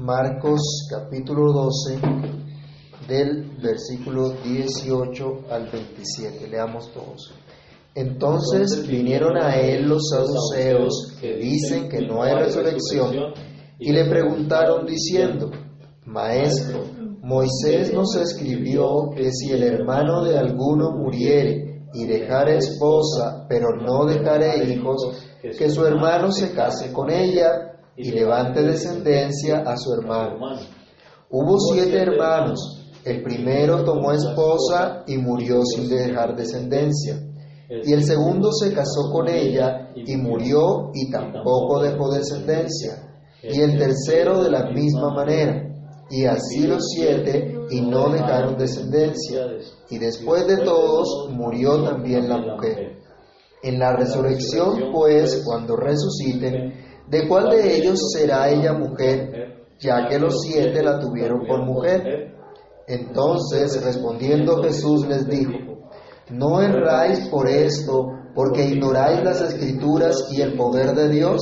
Marcos capítulo 12 del versículo 18 al 27. Leamos todos. Entonces vinieron a él los saduceos que dicen que no hay resurrección y le preguntaron diciendo, Maestro, Moisés nos escribió que si el hermano de alguno muriere y dejare esposa, pero no dejare hijos, que su hermano se case con ella y levante descendencia a su hermano. Hubo siete hermanos. El primero tomó esposa y murió sin dejar descendencia. Y el segundo se casó con ella y murió y tampoco dejó descendencia. Y el tercero de la misma manera. Y así los siete y no dejaron descendencia. Y después de todos murió también la mujer. En la resurrección, pues, cuando resuciten, ¿de cuál de ellos será ella mujer, ya que los siete la tuvieron por mujer? Entonces, respondiendo Jesús les dijo, no erráis por esto, porque ignoráis las escrituras y el poder de Dios,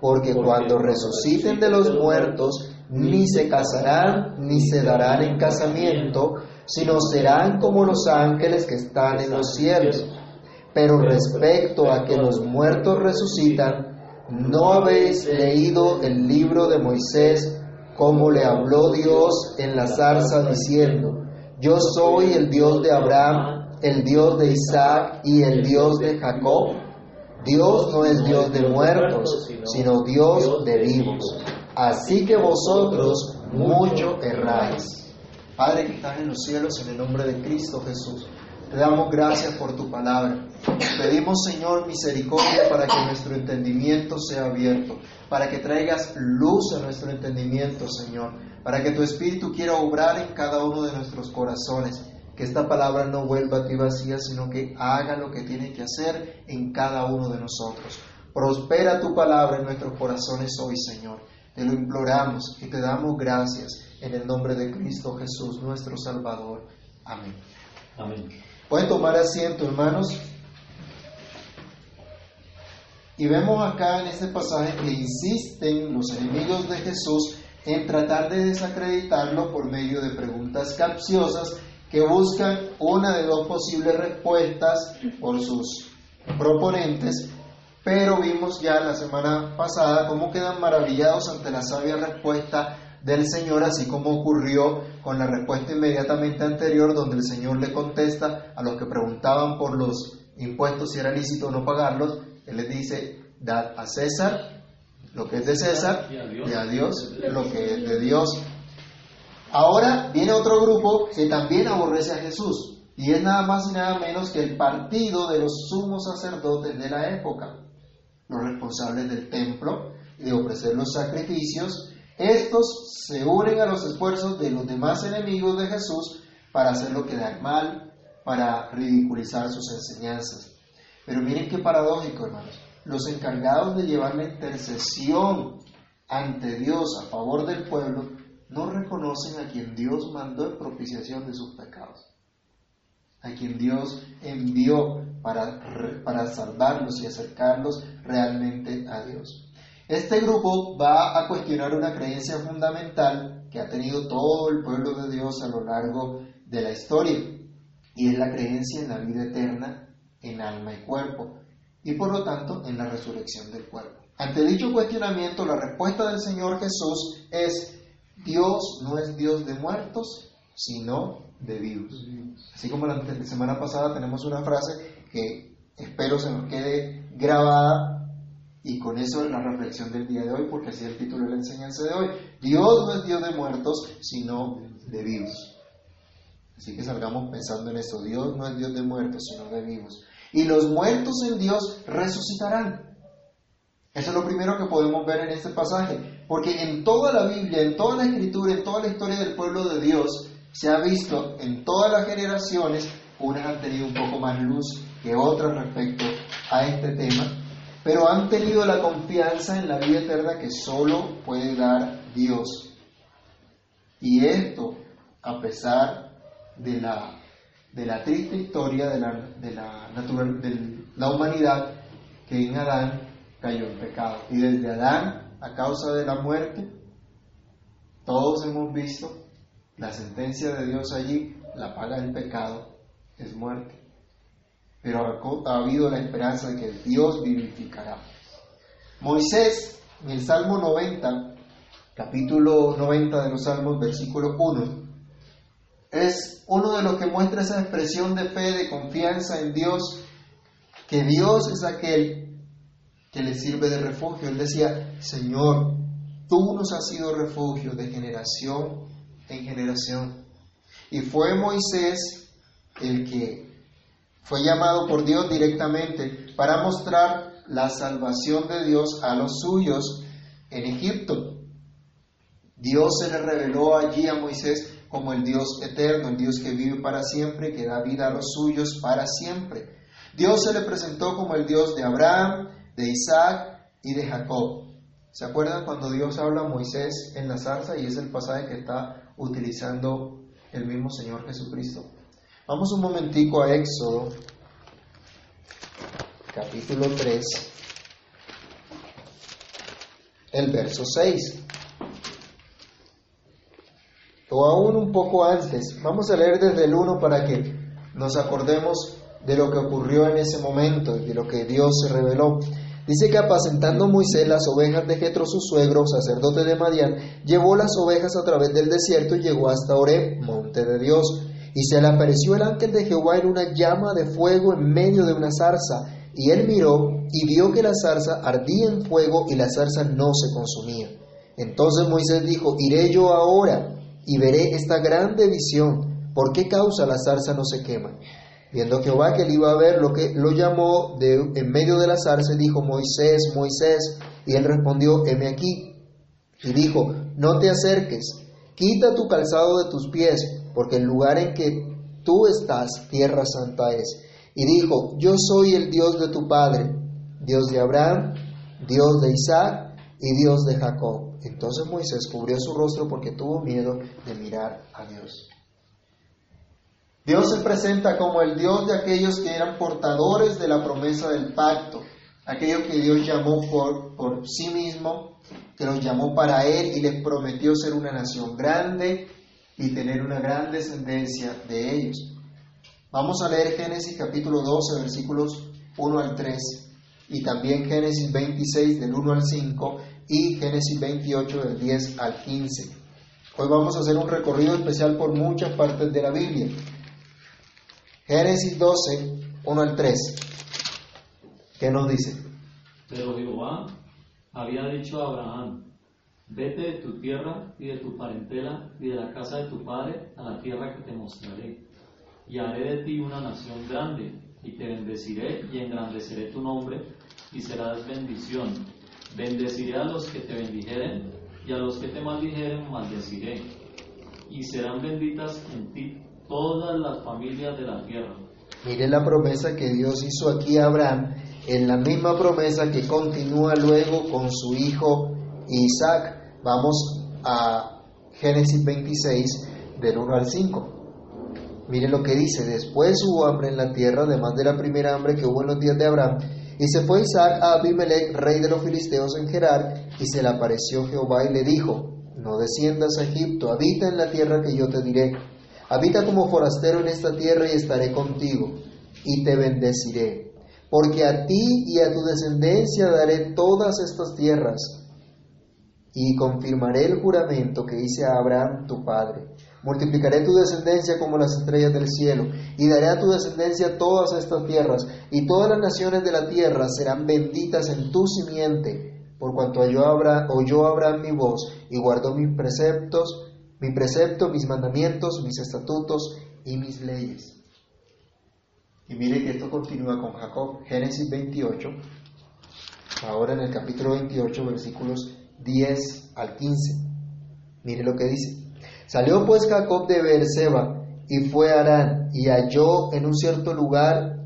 porque cuando resuciten de los muertos, ni se casarán, ni se darán en casamiento, sino serán como los ángeles que están en los cielos. Pero respecto a que los muertos resucitan, ¿no habéis leído el libro de Moisés como le habló Dios en la zarza diciendo, yo soy el Dios de Abraham, el Dios de Isaac y el Dios de Jacob? Dios no es Dios de muertos, sino Dios de vivos. Así que vosotros mucho erráis. Padre que estás en los cielos, en el nombre de Cristo Jesús. Te damos gracias por tu palabra. Pedimos, Señor, misericordia para que nuestro entendimiento sea abierto, para que traigas luz a nuestro entendimiento, Señor, para que tu Espíritu quiera obrar en cada uno de nuestros corazones, que esta palabra no vuelva a ti vacía, sino que haga lo que tiene que hacer en cada uno de nosotros. Prospera tu palabra en nuestros corazones hoy, Señor. Te lo imploramos y te damos gracias en el nombre de Cristo Jesús, nuestro Salvador. Amén. Amén. Pueden tomar asiento, hermanos. Y vemos acá en este pasaje que insisten los enemigos de Jesús en tratar de desacreditarlo por medio de preguntas capciosas que buscan una de dos posibles respuestas por sus proponentes, pero vimos ya la semana pasada cómo quedan maravillados ante la sabia respuesta del Señor, así como ocurrió con la respuesta inmediatamente anterior, donde el Señor le contesta a los que preguntaban por los impuestos si era lícito o no pagarlos, Él les dice, dad a César lo que es de César y a Dios lo que es de Dios. Ahora viene otro grupo que también aborrece a Jesús, y es nada más y nada menos que el partido de los sumos sacerdotes de la época, los responsables del templo y de ofrecer los sacrificios estos se unen a los esfuerzos de los demás enemigos de Jesús para hacerlo quedar mal, para ridiculizar sus enseñanzas. Pero miren qué paradójico, hermanos. Los encargados de llevar la intercesión ante Dios a favor del pueblo no reconocen a quien Dios mandó en propiciación de sus pecados, a quien Dios envió para, para salvarlos y acercarlos realmente a Dios. Este grupo va a cuestionar una creencia fundamental que ha tenido todo el pueblo de Dios a lo largo de la historia, y es la creencia en la vida eterna en alma y cuerpo, y por lo tanto en la resurrección del cuerpo. Ante dicho cuestionamiento, la respuesta del Señor Jesús es, Dios no es Dios de muertos, sino de vivos. Así como la semana pasada tenemos una frase que espero se nos quede grabada y con eso la reflexión del día de hoy, porque así es el título de la enseñanza de hoy. Dios no es Dios de muertos, sino de vivos. Así que salgamos pensando en esto. Dios no es Dios de muertos, sino de vivos. Y los muertos en Dios resucitarán. Eso es lo primero que podemos ver en este pasaje. Porque en toda la Biblia, en toda la escritura, en toda la historia del pueblo de Dios, se ha visto en todas las generaciones, unas han tenido un poco más luz que otras respecto a este tema, pero han tenido la confianza en la vida eterna que solo puede dar Dios. Y esto a pesar de la, de la triste historia de la, de, la de la humanidad que en Adán cayó en pecado. Y desde Adán, a causa de la muerte, Todos hemos visto la sentencia de Dios allí, la paga del pecado es muerte. Pero ha habido la esperanza de que Dios vivificará. Moisés, en el Salmo 90, capítulo 90 de los Salmos, versículo 1, es uno de los que muestra esa expresión de fe, de confianza en Dios, que Dios es aquel que le sirve de refugio. Él decía, Señor, tú nos has sido refugio de generación en generación. Y fue Moisés el que fue llamado por Dios directamente para mostrar la salvación de Dios a los suyos en Egipto. Dios se le reveló allí a Moisés como el Dios eterno, el Dios que vive para siempre, que da vida a los suyos para siempre. Dios se le presentó como el Dios de Abraham, de Isaac y de Jacob. ¿Se acuerdan cuando Dios habla a Moisés en la zarza y es el pasaje que está utilizando el mismo Señor Jesucristo? Vamos un momentico a Éxodo, capítulo 3, el verso 6 o aún un poco antes. Vamos a leer desde el 1 para que nos acordemos de lo que ocurrió en ese momento, de lo que Dios se reveló. Dice que apacentando Moisés las ovejas de Jetro su suegro, sacerdote de Madián, llevó las ovejas a través del desierto y llegó hasta Oreb, monte de Dios. Y se le apareció el ángel de Jehová en una llama de fuego en medio de una zarza. Y él miró y vio que la zarza ardía en fuego y la zarza no se consumía. Entonces Moisés dijo, iré yo ahora y veré esta grande visión. ¿Por qué causa la zarza no se quema? Viendo Jehová que él iba a ver lo que lo llamó en medio de la zarza, dijo, Moisés, Moisés, y él respondió, heme aquí. Y dijo, no te acerques, quita tu calzado de tus pies, porque el lugar en que tú estás, tierra santa es. Y dijo, yo soy el Dios de tu Padre, Dios de Abraham, Dios de Isaac y Dios de Jacob. Entonces Moisés cubrió su rostro porque tuvo miedo de mirar a Dios. Dios se presenta como el Dios de aquellos que eran portadores de la promesa del pacto, aquellos que Dios llamó por, por sí mismo, que los llamó para Él y les prometió ser una nación grande y tener una gran descendencia de ellos. Vamos a leer Génesis capítulo 12, versículos 1 al 3, y también Génesis 26 del 1 al 5 y Génesis 28 del 10 al 15. Hoy vamos a hacer un recorrido especial por muchas partes de la Biblia. Génesis 12, 1 al 3. ¿Qué nos dice? Pero Jehová había dicho a Abraham, vete de tu tierra y de tu parentela y de la casa de tu padre a la tierra que te mostraré, y haré de ti una nación grande, y te bendeciré y engrandeceré tu nombre, y serás bendición Bendeciré a los que te bendijeren, y a los que te maldijeren maldeciré. Y serán benditas en ti todas las familias de la tierra. Mire la promesa que Dios hizo aquí a Abraham, en la misma promesa que continúa luego con su hijo Isaac. Vamos a Génesis 26, del 1 al 5. Mire lo que dice, después hubo hambre en la tierra, además de la primera hambre que hubo en los días de Abraham, y se fue Isaac a Abimelech, rey de los filisteos en Gerar, y se le apareció Jehová y le dijo, no desciendas a Egipto, habita en la tierra que yo te diré. Habita como forastero en esta tierra y estaré contigo, y te bendeciré. Porque a ti y a tu descendencia daré todas estas tierras, y confirmaré el juramento que hice a Abraham tu padre. Multiplicaré tu descendencia como las estrellas del cielo, y daré a tu descendencia todas estas tierras, y todas las naciones de la tierra serán benditas en tu simiente, por cuanto oyó Abraham mi voz, y guardó mis preceptos, mi precepto, mis mandamientos, mis estatutos y mis leyes. Y mire que esto continúa con Jacob, Génesis 28, ahora en el capítulo 28, versículos 10 al 15. Mire lo que dice. Salió pues Jacob de Beerseba y fue a Arán y halló en un cierto lugar,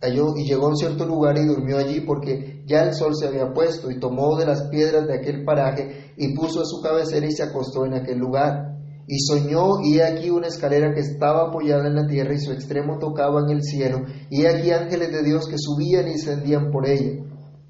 halló y llegó a un cierto lugar y durmió allí porque ya el sol se había puesto y tomó de las piedras de aquel paraje y puso a su cabecera y se acostó en aquel lugar. Y soñó, y aquí una escalera que estaba apoyada en la tierra y su extremo tocaba en el cielo, y aquí ángeles de Dios que subían y descendían por ella.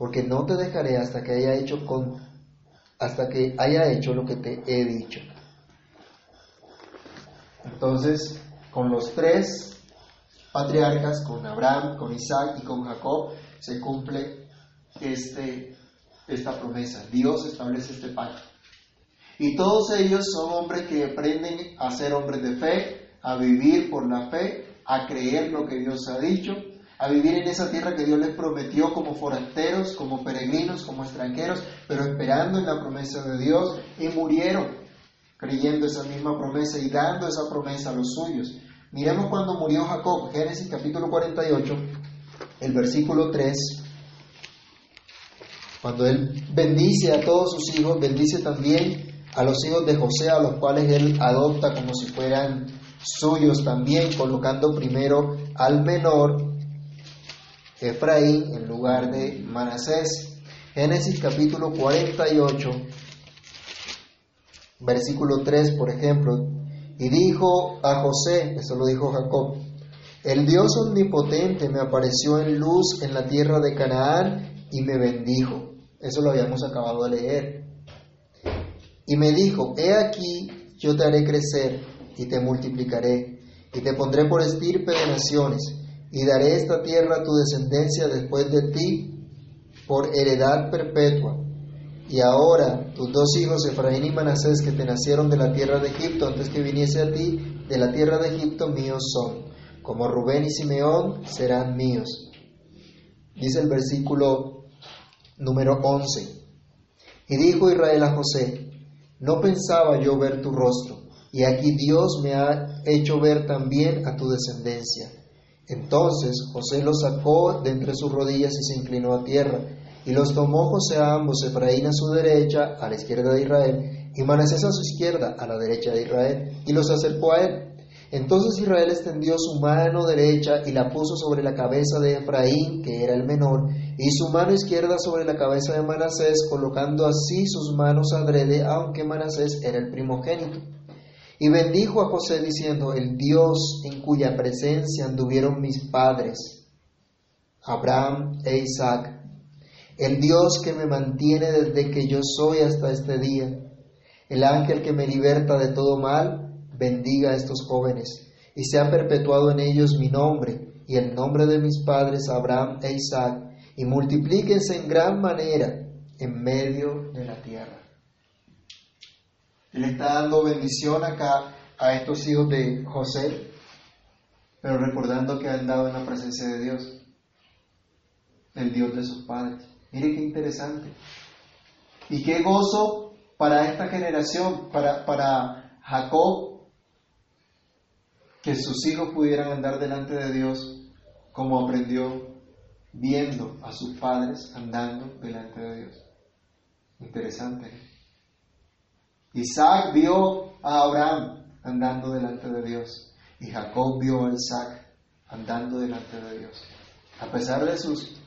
porque no te dejaré hasta que haya hecho con hasta que haya hecho lo que te he dicho. Entonces, con los tres patriarcas, con Abraham, con Isaac y con Jacob, se cumple este, esta promesa. Dios establece este pacto. Y todos ellos son hombres que aprenden a ser hombres de fe, a vivir por la fe, a creer lo que Dios ha dicho, a vivir en esa tierra que Dios les prometió como forasteros, como peregrinos, como extranjeros, pero esperando en la promesa de Dios y murieron creyendo esa misma promesa y dando esa promesa a los suyos. Miremos cuando murió Jacob, Génesis capítulo 48, el versículo 3. Cuando él bendice a todos sus hijos, bendice también a los hijos de José, a los cuales él adopta como si fueran suyos también, colocando primero al menor, Efraín, en lugar de Manasés. Génesis capítulo 48, versículo 3, por ejemplo, y dijo a José, eso lo dijo Jacob, el Dios omnipotente me apareció en luz en la tierra de Canaán y me bendijo. Eso lo habíamos acabado de leer. Y me dijo, he aquí, yo te haré crecer y te multiplicaré, y te pondré por estirpe de naciones, y daré esta tierra a tu descendencia después de ti por heredad perpetua y ahora tus dos hijos, Efraín y Manasés, que te nacieron de la tierra de Egipto antes que viniese a ti, de la tierra de Egipto míos son. Como Rubén y Simeón serán míos. Dice el versículo número 11. Y dijo Israel a José, no pensaba yo ver tu rostro, y aquí Dios me ha hecho ver también a tu descendencia. Entonces José lo sacó de entre sus rodillas y se inclinó a tierra y los tomó José a ambos, Efraín a su derecha, a la izquierda de Israel, y Manasés a su izquierda, a la derecha de Israel, y los acercó a él. Entonces Israel extendió su mano derecha y la puso sobre la cabeza de Efraín, que era el menor, y su mano izquierda sobre la cabeza de Manasés, colocando así sus manos adrede, aunque Manasés era el primogénito. Y bendijo a José diciendo, el Dios en cuya presencia anduvieron mis padres, Abraham e Isaac, el Dios que me mantiene desde que yo soy hasta este día, el ángel que me liberta de todo mal, bendiga a estos jóvenes, y sea perpetuado en ellos mi nombre y el nombre de mis padres Abraham e Isaac, y multiplíquense en gran manera en medio de la tierra. Él está dando bendición acá a estos hijos de José, pero recordando que han dado en la presencia de Dios, el Dios de sus padres. Mire qué interesante. Y qué gozo para esta generación, para, para Jacob, que sus hijos pudieran andar delante de Dios como aprendió viendo a sus padres andando delante de Dios. Interesante. Isaac vio a Abraham andando delante de Dios y Jacob vio a Isaac andando delante de Dios. A pesar de sus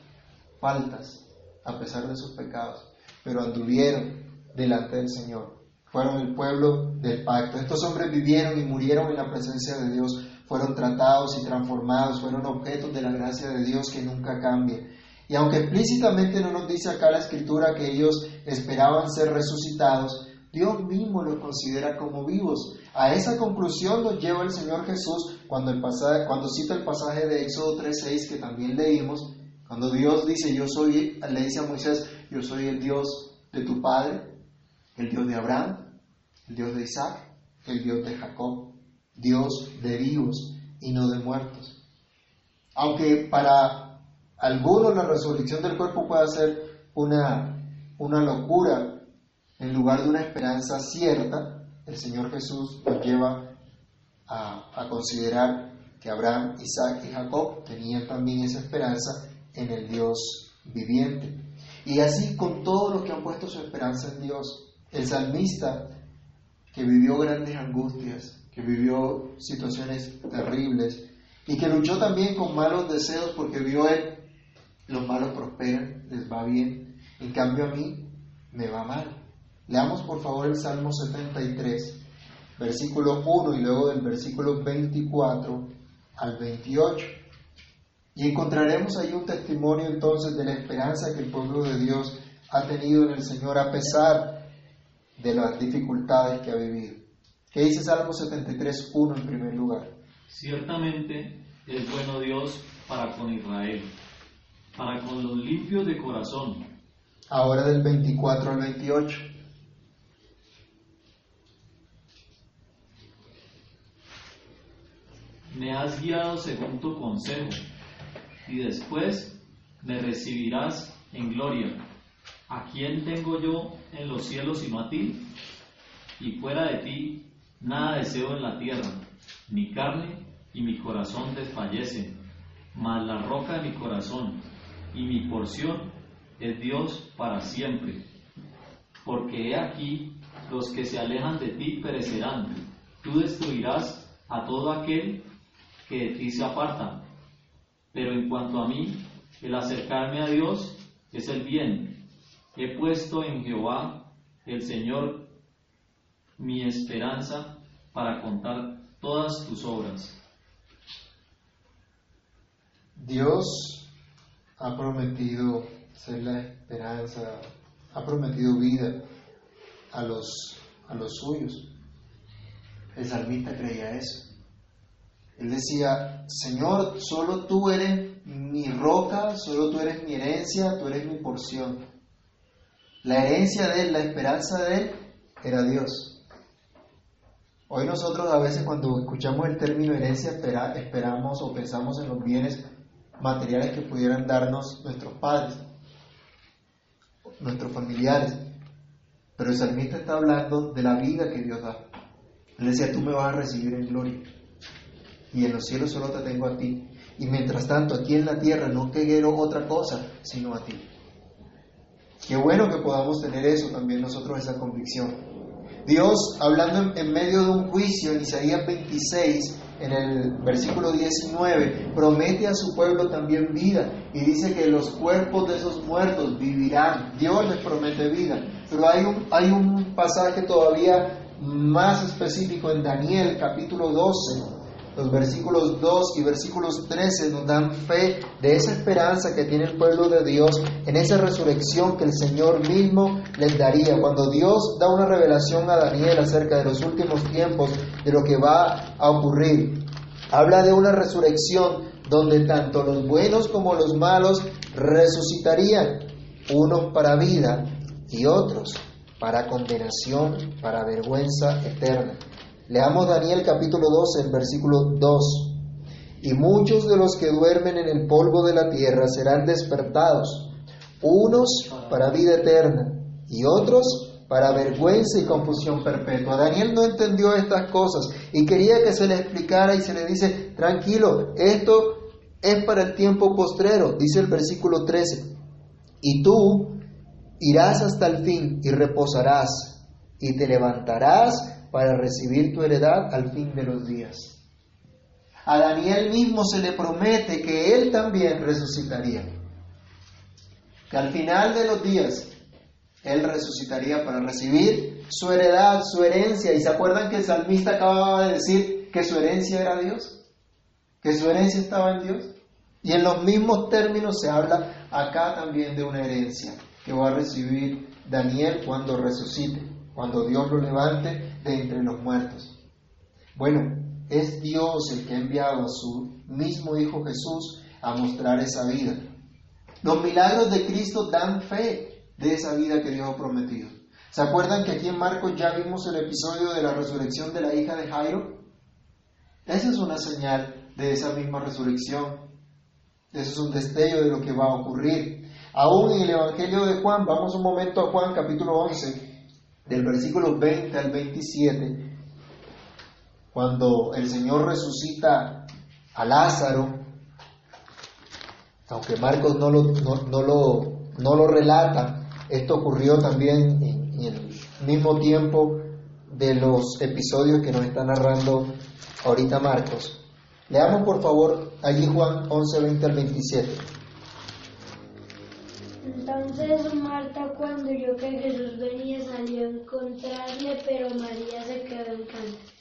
faltas, a pesar de sus pecados, pero anduvieron delante del Señor. Fueron el pueblo del pacto. Estos hombres vivieron y murieron en la presencia de Dios, fueron tratados y transformados, fueron objetos de la gracia de Dios que nunca cambia. Y aunque explícitamente no nos dice acá la escritura que ellos esperaban ser resucitados, Dios mismo los considera como vivos. A esa conclusión nos lleva el Señor Jesús cuando, cita el pasaje de Éxodo 3.6 que también leímos, cuando Dios dice, yo soy, le dice a Moisés, yo soy el Dios de tu padre, el Dios de Abraham, el Dios de Isaac, el Dios de Jacob, Dios de vivos y no de muertos. Aunque para algunos la resurrección del cuerpo pueda ser una, una locura en lugar de una esperanza cierta, el Señor Jesús nos lleva a, considerar que Abraham, Isaac y Jacob tenían también esa esperanza en el Dios viviente. Y así con todos los que han puesto su esperanza en Dios. El salmista que vivió grandes angustias, que vivió situaciones terribles y que luchó también con malos deseos porque vio él, los malos prosperan, les va bien, en cambio a mí me va mal. Leamos por favor el Salmo 73, versículo 1 y luego del versículo 24 al 28. Y encontraremos ahí un testimonio entonces de la esperanza que el pueblo de Dios ha tenido en el Señor a pesar de las dificultades que ha vivido. ¿Qué dice Salmo 73, 1 en primer lugar? Ciertamente es bueno Dios para con Israel, para con los limpios de corazón. Ahora del 24 al 28. Me has guiado según tu consejo, y después me recibirás en gloria. ¿A quién tengo yo en los cielos sino a ti? Y fuera de ti nada deseo en la tierra. Mi carne y mi corazón desfallecen, mas la roca de mi corazón y mi porción es Dios para siempre. Porque he aquí, los que se alejan de ti perecerán. Tú destruirás a todo aquel que de ti se aparta. Pero en cuanto a mí, el acercarme a Dios es el bien. He puesto en Jehová, el Señor, mi esperanza para contar todas tus obras. Dios ha prometido ser la esperanza, ha prometido vida a los, a los suyos. El salmista creía eso. Él decía, Señor, solo tú eres mi roca, solo tú eres mi herencia, tú eres mi porción. La herencia de él, la esperanza de él, era Dios. Hoy nosotros a veces cuando escuchamos el término herencia esperamos o pensamos en los bienes materiales que pudieran darnos nuestros padres, nuestros familiares. Pero el salmista está hablando de la vida que Dios da. Él decía, tú me vas a recibir en gloria y en los cielos solo te tengo a ti. Y mientras tanto, aquí en la tierra no quiero otra cosa sino a ti. Qué bueno que podamos tener eso también nosotros, esa convicción. Dios, hablando en, medio de un juicio en Isaías 26, en el versículo 19, promete a su pueblo también vida y dice que los cuerpos de esos muertos vivirán. Dios les promete vida. Pero hay un, hay un pasaje todavía más específico en Daniel capítulo 12, los versículos 2 y versículos 13 nos dan fe de esa esperanza que tiene el pueblo de Dios en esa resurrección que el Señor mismo les daría. Cuando Dios da una revelación a Daniel acerca de los últimos tiempos, de lo que va a ocurrir, habla de una resurrección donde tanto los buenos como los malos resucitarían, unos para vida y otros para condenación, para vergüenza eterna. Leamos Daniel capítulo 12, el versículo 2. Y muchos de los que duermen en el polvo de la tierra serán despertados, unos para vida eterna y otros para vergüenza y confusión perpetua. Daniel no entendió estas cosas y quería que se le explicara y se le dice, tranquilo, esto es para el tiempo postrero, dice el versículo 13. Y tú irás hasta el fin y reposarás y te levantarás para recibir tu heredad al fin de los días. A Daniel mismo se le promete que él también resucitaría, que al final de los días él resucitaría para recibir su heredad, su herencia. ¿Y se acuerdan que el salmista acababa de decir que su herencia era Dios? Que su herencia estaba en Dios. Y en los mismos términos se habla acá también de una herencia que va a recibir Daniel cuando resucite cuando Dios lo levante de entre los muertos. Bueno, es Dios el que ha enviado a su mismo Hijo Jesús a mostrar esa vida. Los milagros de Cristo dan fe de esa vida que Dios ha prometido. ¿Se acuerdan que aquí en Marcos ya vimos el episodio de la resurrección de la hija de Jairo? Esa es una señal de esa misma resurrección. Eso es un destello de lo que va a ocurrir. Aún en el Evangelio de Juan, vamos un momento a Juan capítulo 11, del versículo 20 al 27, cuando el Señor resucita a Lázaro, aunque Marcos no lo, no, lo, no lo relata, esto ocurrió también en, el mismo tiempo de los episodios que nos está narrando ahorita Marcos. Leamos por favor allí Juan 11, 20 al 27. Entonces Marta cuando oyó que Jesús venía salió a encontrarle, pero María se quedó en casa.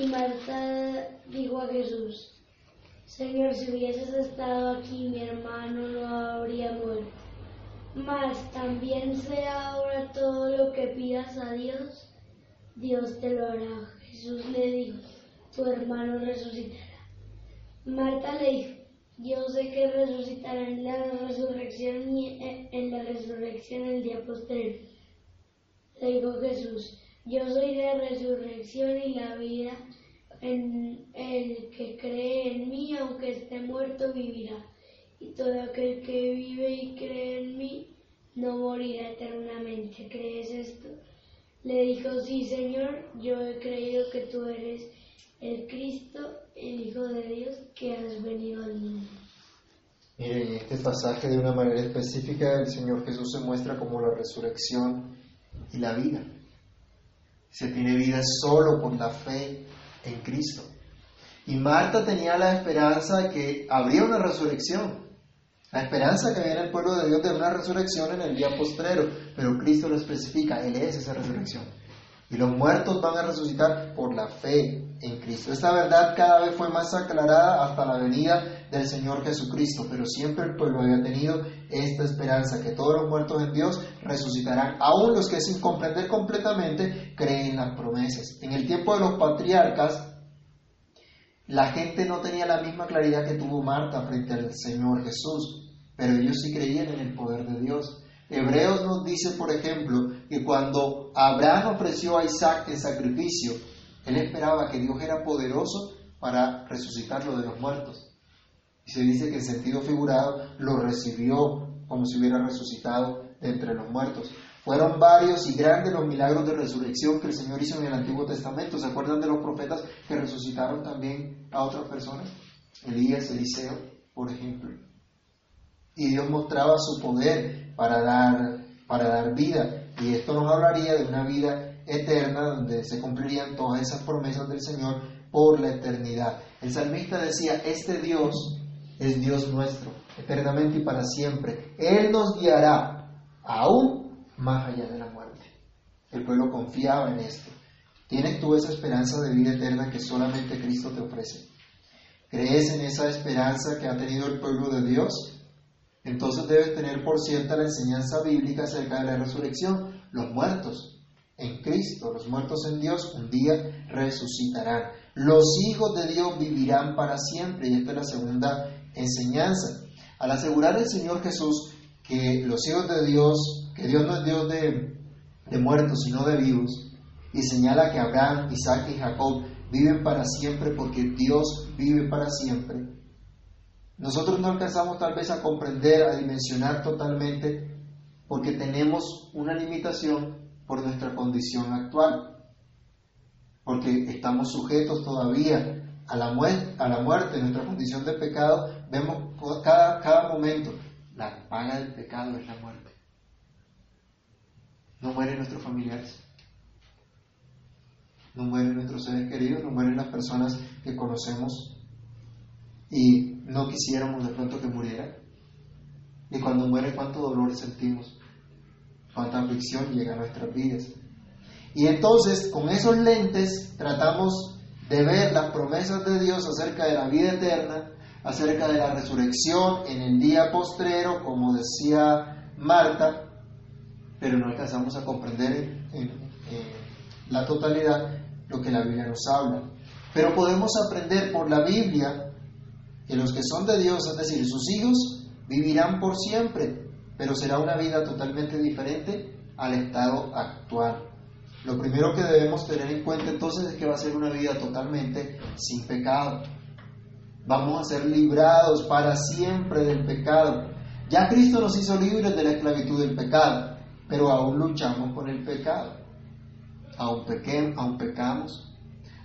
Y Marta dijo a Jesús, Señor, si hubieses estado aquí, mi hermano no habría muerto. Mas también sea ahora todo lo que pidas a Dios, Dios te lo hará. Jesús le dijo, tu hermano resucitará. Marta le dijo, yo sé que resucitará en la resurrección y en la resurrección el día posterior. Le dijo Jesús, yo soy la resurrección y la vida. En el que cree en mí, aunque esté muerto, vivirá. Y todo aquel que vive y cree en mí, no morirá eternamente. ¿Crees esto? Le dijo, sí, Señor, yo he creído que tú eres el Cristo, el Hijo de Dios, que has venido al mundo. Miren, en este pasaje de una manera específica el Señor Jesús se muestra como la resurrección y la vida. Se tiene vida solo por la fe en Cristo. Y Marta tenía la esperanza de que habría una resurrección. La esperanza que había en el pueblo de Dios de una resurrección en el día postrero. Pero Cristo lo especifica, Él es esa resurrección. Y los muertos van a resucitar por la fe en Cristo. Esta verdad cada vez fue más aclarada hasta la venida del Señor Jesucristo, pero siempre el pueblo había tenido esta esperanza, que todos los muertos en Dios resucitarán, aún los que sin comprender completamente creen en las promesas. En el tiempo de los patriarcas, la gente no tenía la misma claridad que tuvo Marta frente al Señor Jesús, pero ellos sí creían en el poder de Dios. Hebreos nos dice, por ejemplo, que cuando Abraham ofreció a Isaac en sacrificio, él esperaba que Dios era poderoso para resucitarlo de los muertos. Y se dice que en sentido figurado lo recibió como si hubiera resucitado de entre los muertos. Fueron varios y grandes los milagros de resurrección que el Señor hizo en el Antiguo Testamento. ¿Se acuerdan de los profetas que resucitaron también a otras personas? Elías, Eliseo, por ejemplo. Y Dios mostraba su poder para dar, para dar vida. Y esto nos hablaría de una vida eterna donde se cumplirían todas esas promesas del Señor por la eternidad. El salmista decía, este Dios es Dios nuestro, eternamente y para siempre. Él nos guiará aún más allá de la muerte. El pueblo confiaba en esto. ¿Tienes tú esa esperanza de vida eterna que solamente Cristo te ofrece? ¿Crees en esa esperanza que ha tenido el pueblo de Dios? Entonces debes tener por cierta la enseñanza bíblica acerca de la resurrección. Los muertos en Cristo, los muertos en Dios, un día resucitarán. Los hijos de Dios vivirán para siempre. Y esta es la segunda enseñanza. Al asegurar el Señor Jesús que los hijos de Dios, que Dios no es Dios de, de muertos, sino de vivos, y señala que Abraham, Isaac y Jacob viven para siempre porque Dios vive para siempre. Nosotros no alcanzamos tal vez a comprender, a dimensionar totalmente, porque tenemos una limitación por nuestra condición actual, porque estamos sujetos todavía a la, muerte, a la muerte, nuestra condición de pecado, vemos cada, cada momento, la paga del pecado es la muerte. No mueren nuestros familiares, no mueren nuestros seres queridos, no mueren las personas que conocemos y no quisiéramos de pronto que murieran. Y cuando muere, cuánto dolor sentimos, cuánta aflicción llega a nuestras vidas. Y entonces, con esos lentes, tratamos de ver las promesas de Dios acerca de la vida eterna, acerca de la resurrección en el día postrero, como decía Marta, pero no alcanzamos a comprender en, la totalidad lo que la Biblia nos habla. Pero podemos aprender por la Biblia que los que son de Dios, es decir, sus hijos, vivirán por siempre, pero será una vida totalmente diferente al estado actual. Lo primero que debemos tener en cuenta entonces es que va a ser una vida totalmente sin pecado. Vamos a ser librados para siempre del pecado. Ya Cristo nos hizo libres de la esclavitud del pecado, pero aún luchamos con el pecado. Aún, aún pecamos,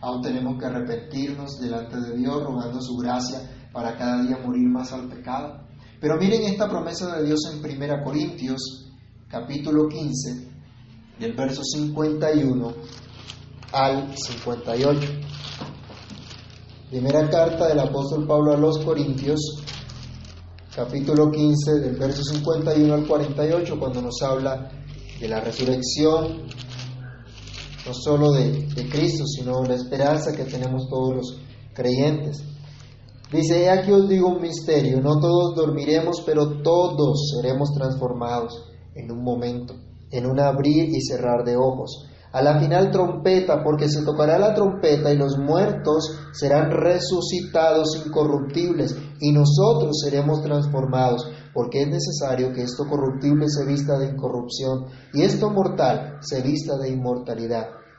aún tenemos que arrepentirnos delante de Dios, rogando su gracia para cada día morir más al pecado. Pero miren esta promesa de Dios en 1 Corintios, capítulo 15, del verso 51 al 58. Primera carta del apóstol Pablo a los Corintios, capítulo 15, del verso 51 al 48, cuando nos habla de la resurrección, no solo de, de Cristo, sino la esperanza que tenemos todos los creyentes. Dice, aquí os digo un misterio, no todos dormiremos, pero todos seremos transformados en un momento, en un abrir y cerrar de ojos. A la final trompeta, porque se tocará la trompeta y los muertos serán resucitados incorruptibles y nosotros seremos transformados, porque es necesario que esto corruptible se vista de incorrupción y esto mortal se vista de inmortalidad.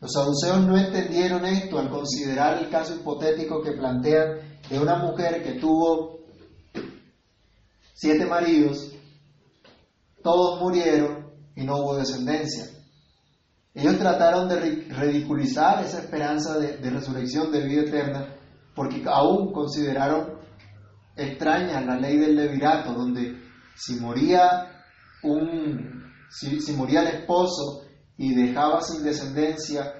Los saduceos no entendieron esto al considerar el caso hipotético que plantean de una mujer que tuvo siete maridos, todos murieron y no hubo descendencia. Ellos trataron de ridiculizar esa esperanza de, resurrección de vida eterna porque aún consideraron extraña la ley del levirato, donde si moría un si moría el esposo y dejaba sin descendencia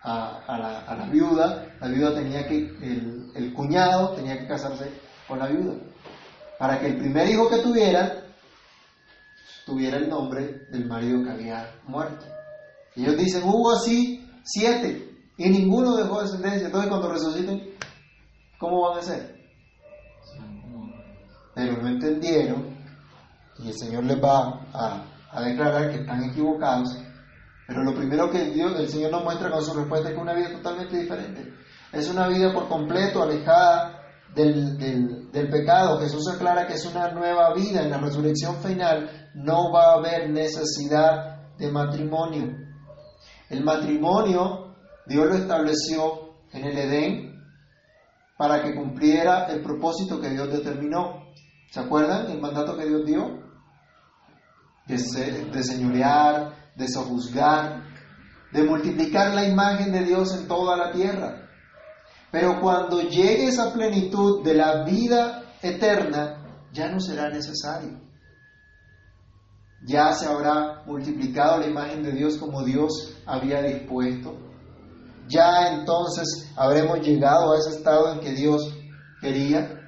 a, la, viuda, la viuda tenía que, el, cuñado tenía que casarse con la viuda, para que el primer hijo que tuviera tuviera el nombre del marido que había muerto. Ellos dicen, hubo así siete, y ninguno dejó descendencia, entonces cuando resuciten, ¿cómo van a ser? Pero no entendieron, y el Señor les va a declarar que están equivocados, pero lo primero que Dios, el Señor nos muestra con su respuesta es que una vida totalmente diferente. Es una vida por completo alejada del, del, pecado. Jesús aclara que es una nueva vida. En la resurrección final no va a haber necesidad de matrimonio. El matrimonio Dios lo estableció en el Edén para que cumpliera el propósito que Dios determinó. ¿Se acuerdan el mandato que Dios dio? De, de señorear, de sojuzgar, de multiplicar la imagen de Dios en toda la tierra. Pero cuando llegue esa plenitud de la vida eterna, ya no será necesario. Ya se habrá multiplicado la imagen de Dios como Dios había dispuesto. Ya entonces habremos llegado a ese estado en que Dios quería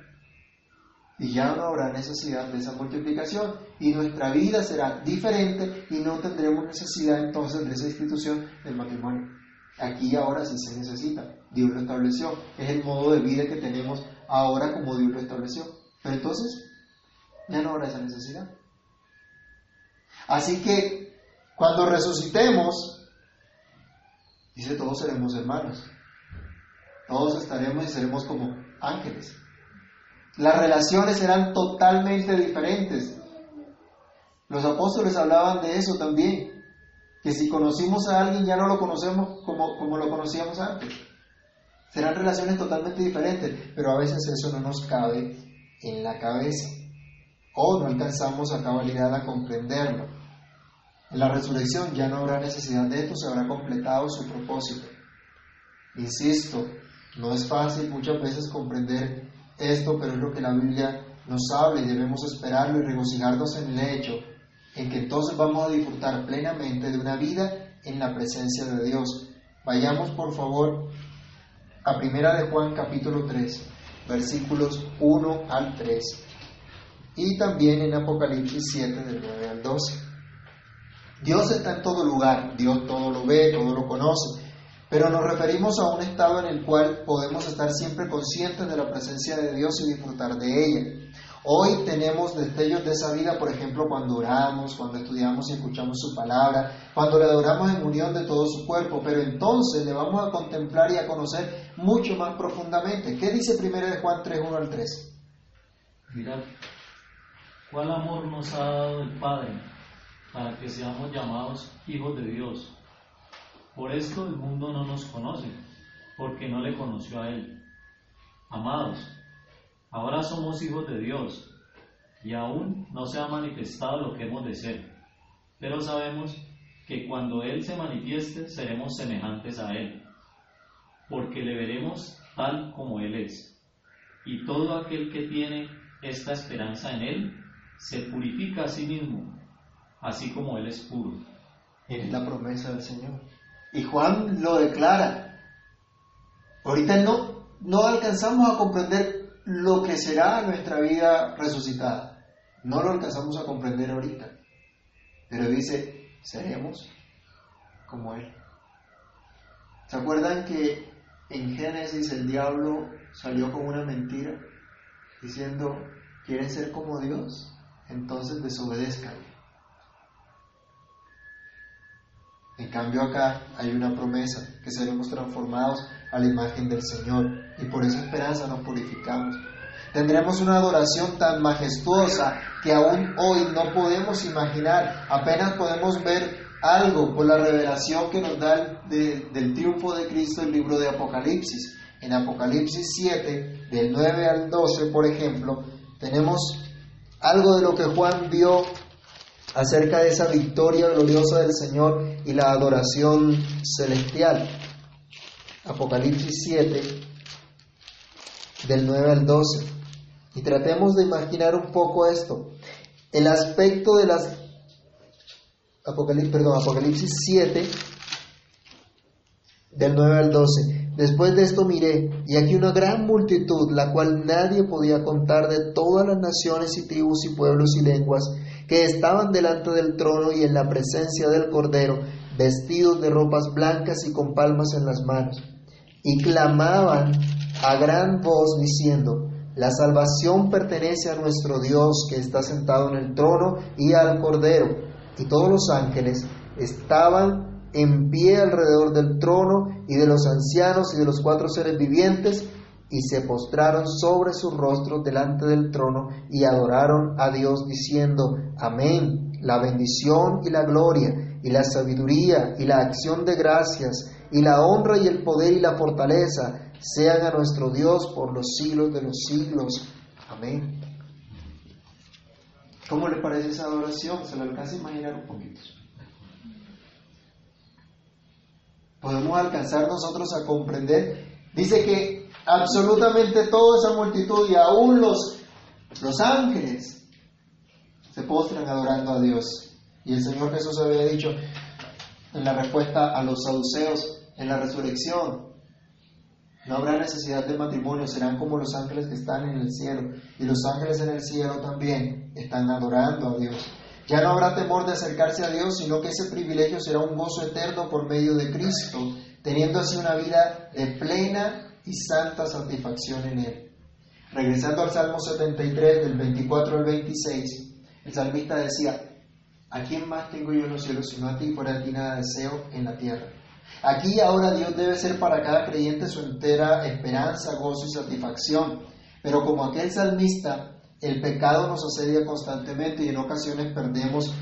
y ya no habrá necesidad de esa multiplicación y nuestra vida será diferente y no tendremos necesidad entonces de esa institución del matrimonio. Aquí ahora sí se necesita, Dios lo estableció, es el modo de vida que tenemos ahora como Dios lo estableció. Pero entonces ya no habrá esa necesidad. Así que cuando resucitemos, dice todos seremos hermanos, todos estaremos y seremos como ángeles. Las relaciones serán totalmente diferentes. Los apóstoles hablaban de eso también, que si conocimos a alguien ya no lo conocemos como, como lo conocíamos antes. Serán relaciones totalmente diferentes, pero a veces eso no nos cabe en la cabeza o no alcanzamos a cabalidad a comprenderlo. En la resurrección ya no habrá necesidad de esto, se habrá completado su propósito. Insisto, no es fácil muchas veces comprender esto, pero es lo que la Biblia nos habla y debemos esperarlo y regocijarnos en el hecho en que entonces vamos a disfrutar plenamente de una vida en la presencia de Dios. Vayamos por favor a Primera de Juan capítulo 3, versículos 1 al 3 y también en Apocalipsis 7 del 9 al 12. Dios está en todo lugar, Dios todo lo ve, todo lo conoce. Pero nos referimos a un estado en el cual podemos estar siempre conscientes de la presencia de Dios y disfrutar de ella. Hoy tenemos destellos de esa vida, por ejemplo, cuando oramos, cuando estudiamos y escuchamos su palabra, cuando le adoramos en unión de todo su cuerpo, pero entonces le vamos a contemplar y a conocer mucho más profundamente. ¿Qué dice 1 de Juan 3, 1 al 3? Mirad, ¿cuál amor nos ha dado el Padre para que seamos llamados hijos de Dios? Por esto el mundo no nos conoce, porque no le conoció a Él. Amados, ahora somos hijos de Dios y aún no se ha manifestado lo que hemos de ser, pero sabemos que cuando Él se manifieste seremos semejantes a Él, porque le veremos tal como Él es. Y todo aquel que tiene esta esperanza en Él se purifica a sí mismo, así como Él es puro. Es la promesa del Señor. Y Juan lo declara. Ahorita no, no alcanzamos a comprender lo que será nuestra vida resucitada. No lo alcanzamos a comprender ahorita. Pero dice, seremos como Él. ¿Se acuerdan que en Génesis el diablo salió con una mentira diciendo, ¿quieren ser como Dios? Entonces desobedezcan. En cambio acá hay una promesa, que seremos transformados a la imagen del Señor y por esa esperanza nos purificamos. Tendremos una adoración tan majestuosa que aún hoy no podemos imaginar, apenas podemos ver algo por la revelación que nos da del triunfo de Cristo el libro de Apocalipsis. En Apocalipsis 7, del 9 al 12, por ejemplo, tenemos algo de lo que Juan vio acerca de esa victoria gloriosa del Señor y la adoración celestial. Apocalipsis 7, del 9 al 12. Y tratemos de imaginar un poco esto. El aspecto de las... Apocalipsis, perdón, Apocalipsis 7, del 9 al 12. Después de esto miré, y aquí una gran multitud, la cual nadie podía contar de todas las naciones y tribus y pueblos y lenguas, que estaban delante del trono y en la presencia del Cordero, vestidos de ropas blancas y con palmas en las manos, y clamaban a gran voz diciendo, la salvación pertenece a nuestro Dios que está sentado en el trono y al Cordero. Y todos los ángeles estaban en pie alrededor del trono y de los ancianos y de los cuatro seres vivientes y se postraron sobre sus rostros delante del trono y adoraron a Dios diciendo, amén, la bendición y la gloria y la sabiduría y la acción de gracias y la honra y el poder y la fortaleza sean a nuestro Dios por los siglos de los siglos. Amén. ¿Cómo le parece esa adoración? ¿Se la alcanza a imaginar un poquito? Podemos alcanzar nosotros a comprender. Dice que absolutamente toda esa multitud y aún los, los ángeles se postran adorando a Dios. Y el Señor Jesús había dicho en la respuesta a los saduceos en la resurrección, no habrá necesidad de matrimonio, serán como los ángeles que están en el cielo. Y los ángeles en el cielo también están adorando a Dios. Ya no habrá temor de acercarse a Dios, sino que ese privilegio será un gozo eterno por medio de Cristo, teniendo así una vida de plena y santa satisfacción en Él. Regresando al Salmo 73, del 24 al 26, el salmista decía, ¿a quién más tengo yo en los cielos sino a ti? Fuera de ti nada deseo en la tierra. Aquí ahora Dios debe ser para cada creyente su entera esperanza, gozo y satisfacción. Pero como aquel salmista, el pecado nos asedia constantemente y en ocasiones perdemos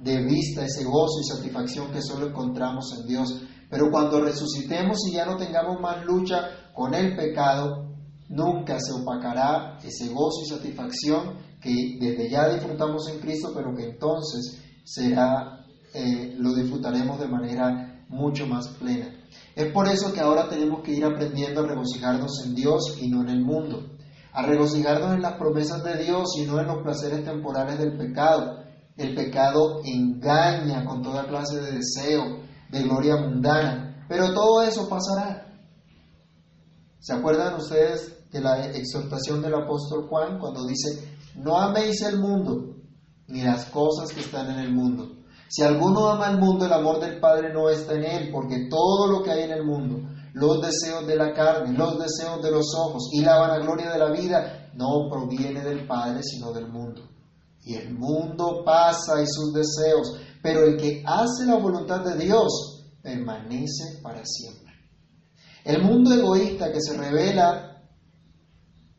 de vista ese gozo y satisfacción que solo encontramos en Dios. Pero cuando resucitemos y ya no tengamos más lucha con el pecado, nunca se opacará ese gozo y satisfacción que desde ya disfrutamos en Cristo, pero que entonces será, eh, lo disfrutaremos de manera mucho más plena. Es por eso que ahora tenemos que ir aprendiendo a regocijarnos en Dios y no en el mundo, a regocijarnos en las promesas de Dios y no en los placeres temporales del pecado. El pecado engaña con toda clase de deseo, de gloria mundana, pero todo eso pasará. ¿Se acuerdan ustedes de la exhortación del apóstol Juan cuando dice, no améis el mundo ni las cosas que están en el mundo? Si alguno ama el mundo, el amor del Padre no está en él, porque todo lo que hay en el mundo, los deseos de la carne, los deseos de los ojos y la vanagloria de la vida, no proviene del Padre, sino del mundo. Y el mundo pasa y sus deseos, pero el que hace la voluntad de Dios permanece para siempre. El mundo egoísta que se revela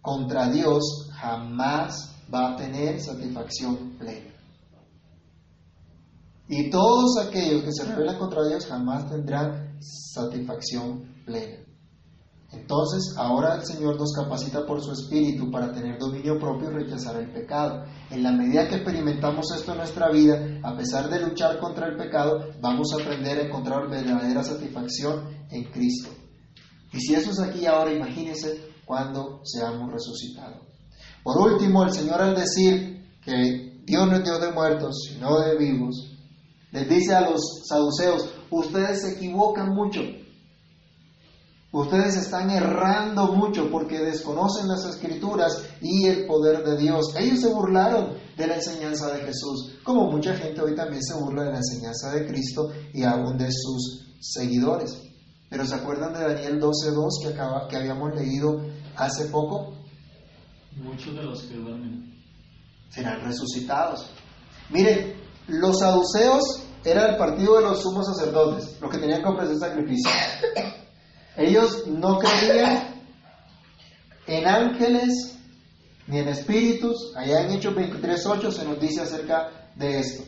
contra Dios jamás va a tener satisfacción plena. Y todos aquellos que se rebelan contra Dios jamás tendrán satisfacción plena. Entonces, ahora el Señor nos capacita por su Espíritu para tener dominio propio y rechazar el pecado. En la medida que experimentamos esto en nuestra vida, a pesar de luchar contra el pecado, vamos a aprender a encontrar verdadera satisfacción en Cristo. Y si eso es aquí ahora, imagínense cuando seamos resucitados. Por último, el Señor al decir que Dios no es Dios de muertos, sino de vivos, les dice a los saduceos, ustedes se equivocan mucho. Ustedes están errando mucho porque desconocen las escrituras y el poder de Dios. Ellos se burlaron de la enseñanza de Jesús, como mucha gente hoy también se burla de la enseñanza de Cristo y aún de sus seguidores. Pero ¿se acuerdan de Daniel 12.2 que, acaba, que habíamos leído hace poco? Muchos de los que duermen serán resucitados. Miren, los saduceos eran el partido de los sumos sacerdotes, los que tenían que ofrecer sacrificio. Ellos no creían en ángeles ni en espíritus. Allá en Hechos 23.8 se nos dice acerca de esto.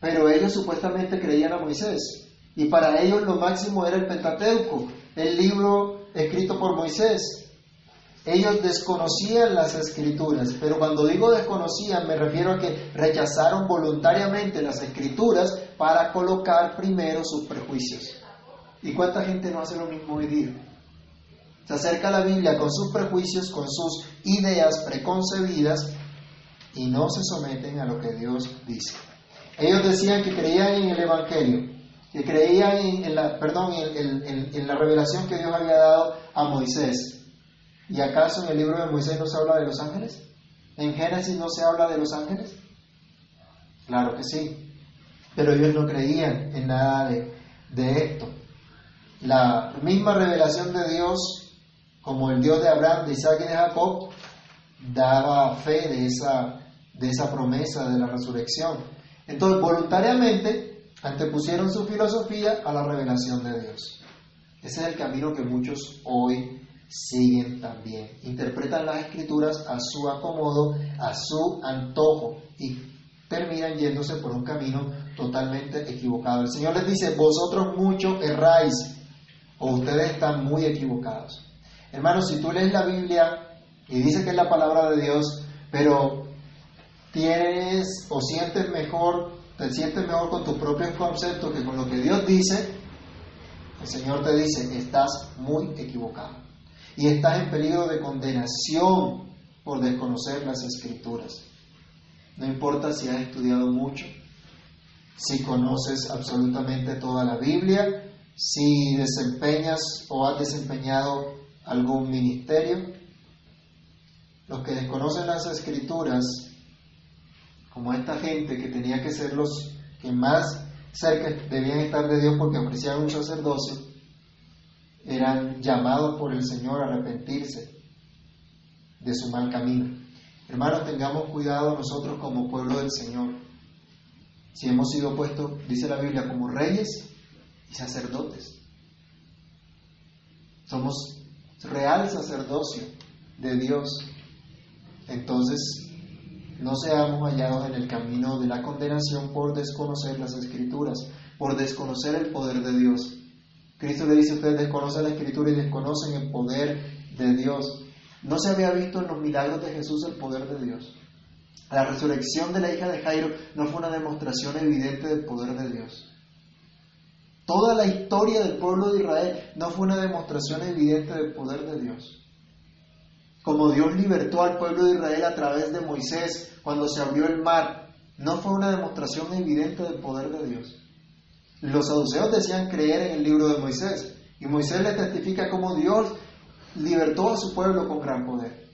Pero ellos supuestamente creían a Moisés. Y para ellos lo máximo era el Pentateuco, el libro escrito por Moisés. Ellos desconocían las escrituras, pero cuando digo desconocían me refiero a que rechazaron voluntariamente las escrituras para colocar primero sus prejuicios. ¿Y cuánta gente no hace lo mismo hoy día? Se acerca a la Biblia con sus prejuicios, con sus ideas preconcebidas y no se someten a lo que Dios dice. Ellos decían que creían en el Evangelio, que creían en, la, perdón, en, la revelación que Dios había dado a Moisés. ¿Y acaso en el libro de Moisés no se habla de los ángeles? ¿En Génesis no se habla de los ángeles? Claro que sí. Pero ellos no creían en nada de, de esto la misma revelación de Dios, como el Dios de Abraham, de Isaac y de Jacob, daba fe de esa, de esa promesa de la resurrección. Entonces, voluntariamente, antepusieron su filosofía a la revelación de Dios. Ese es el camino que muchos hoy siguen también. Interpretan las escrituras a su acomodo, a su antojo y terminan yéndose por un camino totalmente equivocado. El Señor les dice, vosotros mucho erráis o ustedes están muy equivocados. Hermanos, si tú lees la Biblia y dice que es la palabra de Dios, pero tienes o sientes mejor, te sientes mejor con tus propios conceptos que con lo que Dios dice, el Señor te dice, estás muy equivocado. Y estás en peligro de condenación por desconocer las escrituras. No importa si has estudiado mucho, si conoces absolutamente toda la Biblia, si desempeñas o has desempeñado algún ministerio. Los que desconocen las escrituras, como esta gente que tenía que ser los que más cerca debían estar de Dios porque apreciaban un sacerdocio, eran llamados por el Señor a arrepentirse de su mal camino. Hermanos, tengamos cuidado nosotros como pueblo del Señor. Si hemos sido puestos, dice la Biblia, como reyes y sacerdotes. Somos real sacerdocio de Dios. Entonces, no seamos hallados en el camino de la condenación por desconocer las escrituras, por desconocer el poder de Dios. Cristo le dice, ustedes desconocen la escritura y desconocen el poder de Dios. No se había visto en los milagros de Jesús el poder de Dios. La resurrección de la hija de Jairo no fue una demostración evidente del poder de Dios. Toda la historia del pueblo de Israel no fue una demostración evidente del poder de Dios. Como Dios libertó al pueblo de Israel a través de Moisés cuando se abrió el mar, no fue una demostración evidente del poder de Dios. Los saduceos decían creer en el libro de Moisés y Moisés le testifica cómo Dios libertó a su pueblo con gran poder.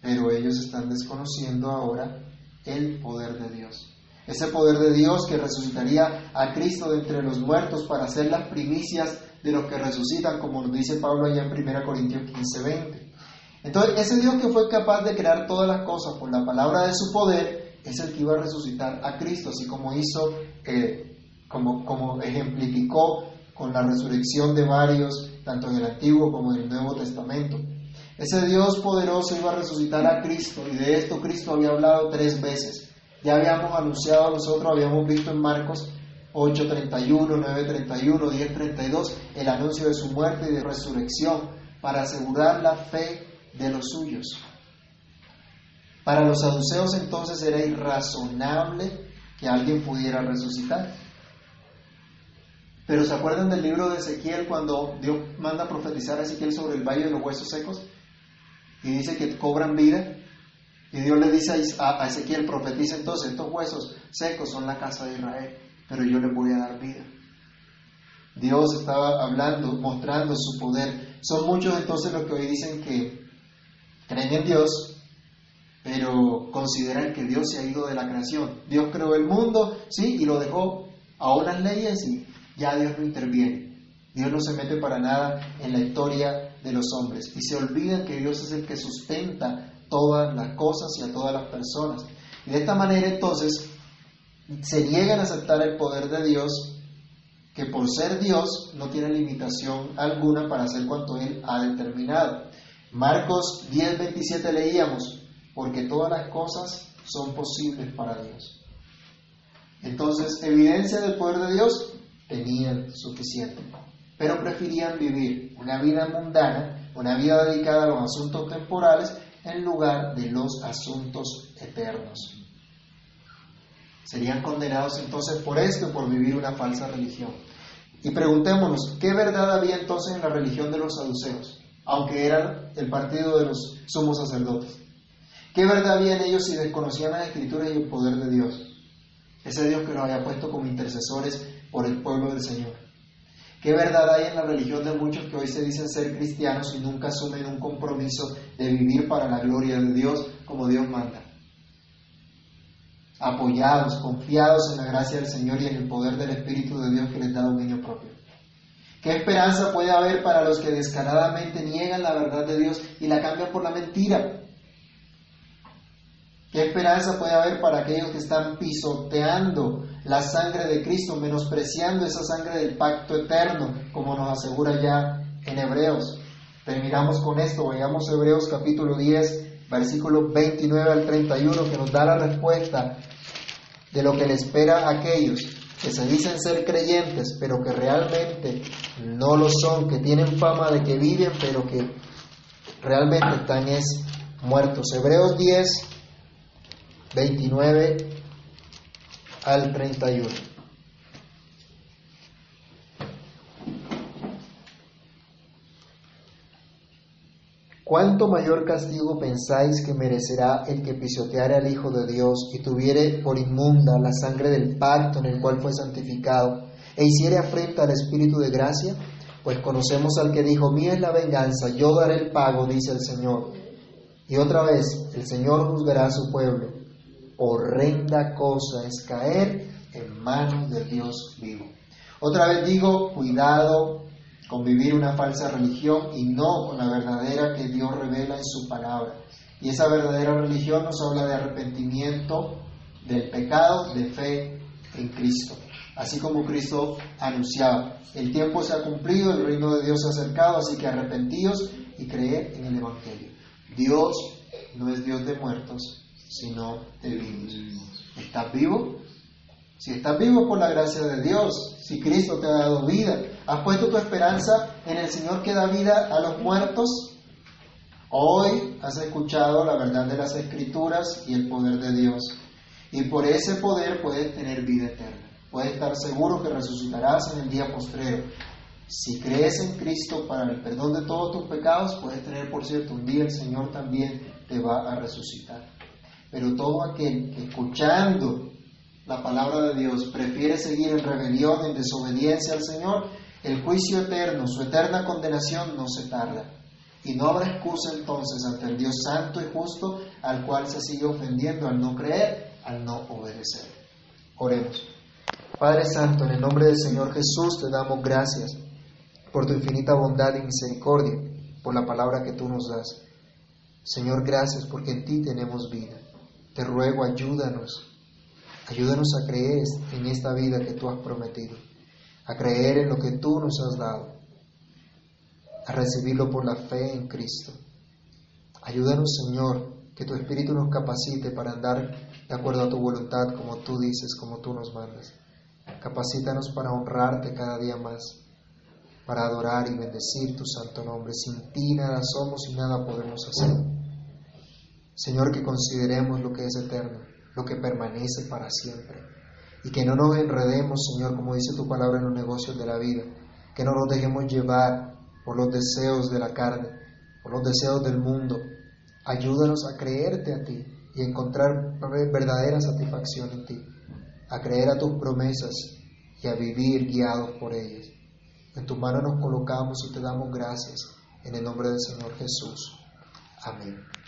Pero ellos están desconociendo ahora el poder de Dios. Ese poder de Dios que resucitaría a Cristo de entre los muertos para hacer las primicias de los que resucitan, como nos dice Pablo allá en 1 Corintios 15, 20. Entonces, ese Dios que fue capaz de crear todas las cosas por la palabra de su poder, es el que iba a resucitar a Cristo, así como hizo, eh, como, como ejemplificó con la resurrección de varios, tanto en el Antiguo como en el Nuevo Testamento. Ese Dios poderoso iba a resucitar a Cristo y de esto Cristo había hablado tres veces. Ya habíamos anunciado nosotros, habíamos visto en Marcos 8.31, 9.31, 10.32, el anuncio de su muerte y de resurrección para asegurar la fe de los suyos. Para los saduceos entonces era irrazonable que alguien pudiera resucitar. Pero ¿se acuerdan del libro de Ezequiel cuando Dios manda a profetizar a Ezequiel sobre el valle de los huesos secos? Y dice que cobran vida. Y Dios le dice a Ezequiel, profetiza entonces, estos huesos secos son la casa de Israel, pero yo les voy a dar vida. Dios estaba hablando, mostrando su poder. Son muchos entonces los que hoy dicen que creen en Dios, pero consideran que Dios se ha ido de la creación. Dios creó el mundo, sí, y lo dejó a unas leyes y ya Dios no interviene. Dios no se mete para nada en la historia de los hombres y se olvida que Dios es el que sustenta todas las cosas y a todas las personas. Y de esta manera entonces se niegan a aceptar el poder de Dios, que por ser Dios no tiene limitación alguna para hacer cuanto Él ha determinado. Marcos 10, 27 leíamos, porque todas las cosas son posibles para Dios. Entonces, evidencia del poder de Dios, tenían suficiente, pero preferían vivir una vida mundana, una vida dedicada a los asuntos temporales, en lugar de los asuntos eternos. Serían condenados entonces por esto, por vivir una falsa religión. Y preguntémonos, ¿qué verdad había entonces en la religión de los saduceos, aunque eran el partido de los sumos sacerdotes? ¿Qué verdad había en ellos si desconocían las escrituras y el poder de Dios? Ese Dios que nos había puesto como intercesores por el pueblo del Señor. ¿Qué verdad hay en la religión de muchos que hoy se dicen ser cristianos y nunca asumen un compromiso de vivir para la gloria de Dios como Dios manda? Apoyados, confiados en la gracia del Señor y en el poder del Espíritu de Dios que les da dominio propio. ¿Qué esperanza puede haber para los que descaradamente niegan la verdad de Dios y la cambian por la mentira? ¿Qué esperanza puede haber para aquellos que están pisoteando la sangre de Cristo, menospreciando esa sangre del pacto eterno, como nos asegura ya en Hebreos? Terminamos con esto, vayamos a Hebreos capítulo 10, versículo 29 al 31, que nos da la respuesta de lo que le espera a aquellos que se dicen ser creyentes, pero que realmente no lo son, que tienen fama de que viven, pero que realmente están es muertos. Hebreos 10, 29 al 31. ¿Cuánto mayor castigo pensáis que merecerá el que pisoteare al Hijo de Dios y tuviere por inmunda la sangre del pacto en el cual fue santificado e hiciere afrenta al Espíritu de gracia? Pues conocemos al que dijo, mía es la venganza, yo daré el pago, dice el Señor. Y otra vez, el Señor juzgará a su pueblo horrenda cosa es caer en manos del Dios vivo. Otra vez digo, cuidado con vivir una falsa religión y no con la verdadera que Dios revela en su palabra. Y esa verdadera religión nos habla de arrepentimiento del pecado, de fe en Cristo. Así como Cristo anunciaba, el tiempo se ha cumplido, el reino de Dios se ha acercado, así que arrepentíos y creed en el Evangelio. Dios no es Dios de muertos, sino de vivos. ¿Estás vivo? Si estás vivo por la gracia de Dios, si Cristo te ha dado vida, has puesto tu esperanza en el Señor que da vida a los muertos, hoy has escuchado la verdad de las Escrituras y el poder de Dios. Y por ese poder puedes tener vida eterna. Puedes estar seguro que resucitarás en el día postrero. Si crees en Cristo para el perdón de todos tus pecados, puedes tener, por cierto, un día el Señor también te va a resucitar. Pero todo aquel que escuchando la palabra de Dios prefiere seguir en rebelión, en desobediencia al Señor, el juicio eterno, su eterna condenación no se tarda. Y no habrá excusa entonces ante el Dios santo y justo al cual se sigue ofendiendo al no creer, al no obedecer. Oremos. Padre Santo, en el nombre del Señor Jesús te damos gracias por tu infinita bondad y misericordia, por la palabra que tú nos das. Señor, gracias porque en ti tenemos vida. Te ruego, ayúdanos, ayúdanos a creer en esta vida que tú has prometido, a creer en lo que tú nos has dado, a recibirlo por la fe en Cristo. Ayúdanos, Señor, que tu Espíritu nos capacite para andar de acuerdo a tu voluntad, como tú dices, como tú nos mandas. Capacítanos para honrarte cada día más, para adorar y bendecir tu santo nombre. Sin ti nada somos y nada podemos hacer. Señor, que consideremos lo que es eterno, lo que permanece para siempre. Y que no nos enredemos, Señor, como dice tu palabra en los negocios de la vida. Que no nos dejemos llevar por los deseos de la carne, por los deseos del mundo. Ayúdanos a creerte a ti y encontrar verdadera satisfacción en ti, a creer a tus promesas y a vivir guiados por ellas. En tu mano nos colocamos y te damos gracias en el nombre del Señor Jesús. Amén.